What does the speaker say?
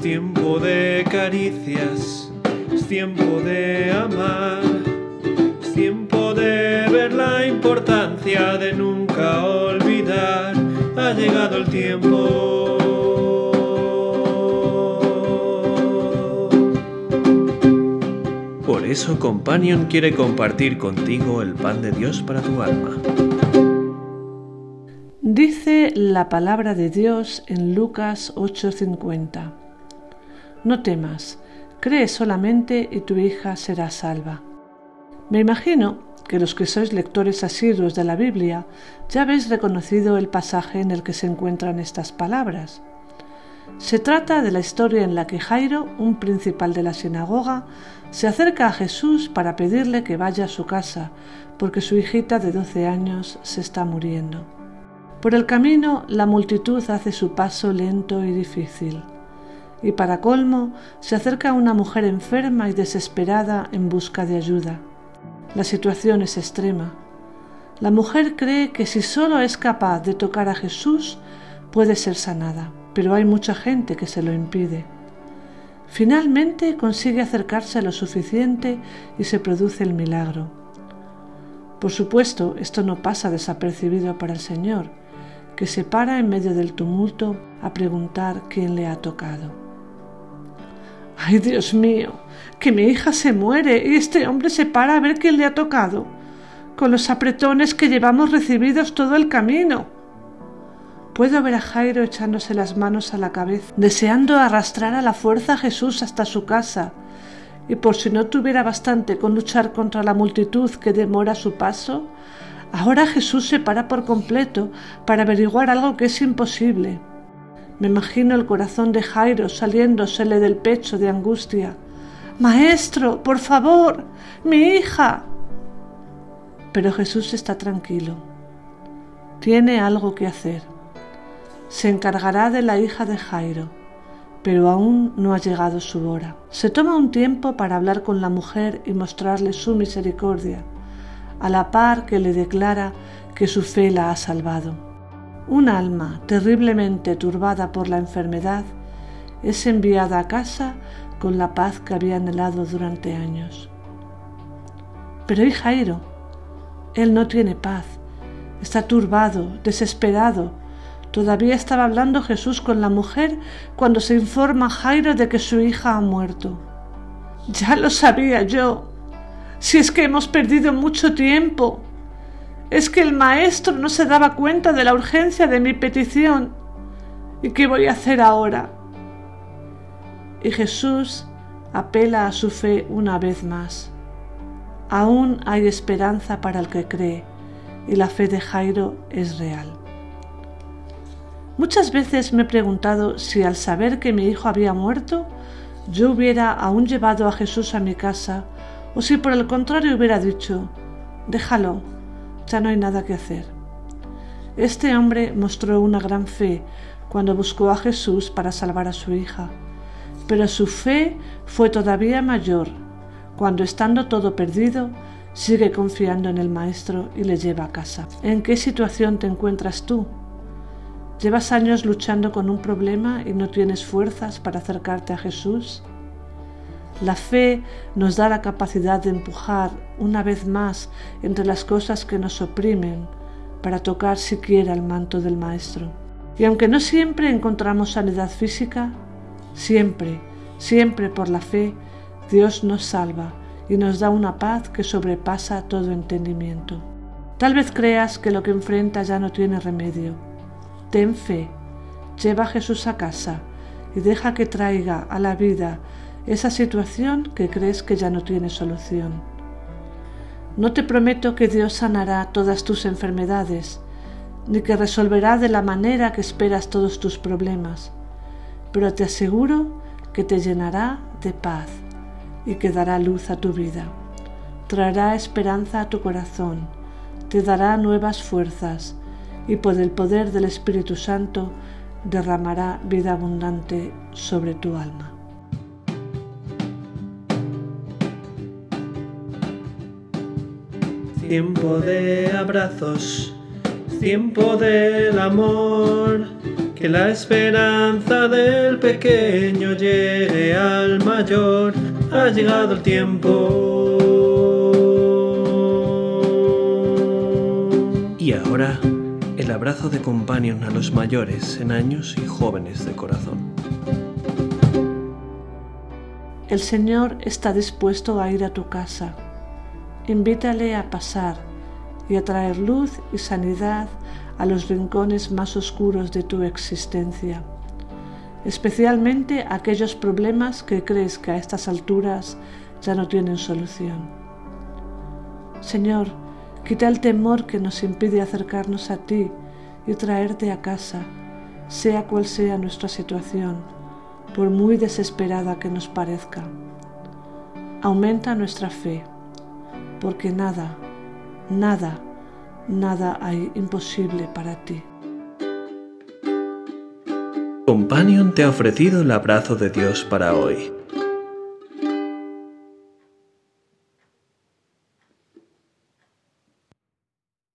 tiempo de caricias, es tiempo de amar, es tiempo de ver la importancia de nunca olvidar. Ha llegado el tiempo. Por eso Companion quiere compartir contigo el pan de Dios para tu alma. Dice la palabra de Dios en Lucas 8:50. No temas, cree solamente y tu hija será salva. Me imagino que los que sois lectores asiduos de la Biblia ya habéis reconocido el pasaje en el que se encuentran estas palabras. Se trata de la historia en la que Jairo, un principal de la sinagoga, se acerca a Jesús para pedirle que vaya a su casa, porque su hijita de 12 años se está muriendo. Por el camino la multitud hace su paso lento y difícil. Y para colmo se acerca una mujer enferma y desesperada en busca de ayuda. La situación es extrema. La mujer cree que si solo es capaz de tocar a Jesús puede ser sanada, pero hay mucha gente que se lo impide. Finalmente consigue acercarse lo suficiente y se produce el milagro. Por supuesto, esto no pasa desapercibido para el Señor, que se para en medio del tumulto a preguntar quién le ha tocado. ¡Ay, Dios mío! Que mi hija se muere y este hombre se para a ver quién le ha tocado, con los apretones que llevamos recibidos todo el camino. Puedo ver a Jairo echándose las manos a la cabeza, deseando arrastrar a la fuerza a Jesús hasta su casa, y por si no tuviera bastante con luchar contra la multitud que demora su paso, Ahora Jesús se para por completo para averiguar algo que es imposible. Me imagino el corazón de Jairo saliéndosele del pecho de angustia. Maestro, por favor, mi hija. Pero Jesús está tranquilo. Tiene algo que hacer. Se encargará de la hija de Jairo, pero aún no ha llegado su hora. Se toma un tiempo para hablar con la mujer y mostrarle su misericordia a la par que le declara que su fe la ha salvado. Un alma terriblemente turbada por la enfermedad es enviada a casa con la paz que había anhelado durante años. Pero ¿y Jairo? Él no tiene paz, está turbado, desesperado. Todavía estaba hablando Jesús con la mujer cuando se informa Jairo de que su hija ha muerto. Ya lo sabía yo, si es que hemos perdido mucho tiempo. Es que el maestro no se daba cuenta de la urgencia de mi petición. ¿Y qué voy a hacer ahora? Y Jesús apela a su fe una vez más. Aún hay esperanza para el que cree y la fe de Jairo es real. Muchas veces me he preguntado si al saber que mi hijo había muerto, yo hubiera aún llevado a Jesús a mi casa o si por el contrario hubiera dicho, déjalo, ya no hay nada que hacer. Este hombre mostró una gran fe cuando buscó a Jesús para salvar a su hija, pero su fe fue todavía mayor cuando estando todo perdido, sigue confiando en el Maestro y le lleva a casa. ¿En qué situación te encuentras tú? ¿Llevas años luchando con un problema y no tienes fuerzas para acercarte a Jesús? La fe nos da la capacidad de empujar una vez más entre las cosas que nos oprimen para tocar siquiera el manto del Maestro. Y aunque no siempre encontramos sanidad física, siempre, siempre por la fe, Dios nos salva y nos da una paz que sobrepasa todo entendimiento. Tal vez creas que lo que enfrentas ya no tiene remedio. Ten fe, lleva a Jesús a casa y deja que traiga a la vida esa situación que crees que ya no tiene solución. No te prometo que Dios sanará todas tus enfermedades, ni que resolverá de la manera que esperas todos tus problemas, pero te aseguro que te llenará de paz y que dará luz a tu vida. Traerá esperanza a tu corazón, te dará nuevas fuerzas y por el poder del Espíritu Santo derramará vida abundante sobre tu alma. Tiempo de abrazos, tiempo del amor, que la esperanza del pequeño llegue al mayor. Ha llegado el tiempo. Y ahora, el abrazo de companion a los mayores en años y jóvenes de corazón. El Señor está dispuesto a ir a tu casa. Invítale a pasar y a traer luz y sanidad a los rincones más oscuros de tu existencia, especialmente aquellos problemas que crees que a estas alturas ya no tienen solución. Señor, quita el temor que nos impide acercarnos a ti y traerte a casa, sea cual sea nuestra situación, por muy desesperada que nos parezca. Aumenta nuestra fe, porque nada, nada, nada hay imposible para ti. Companion te ha ofrecido el abrazo de Dios para hoy.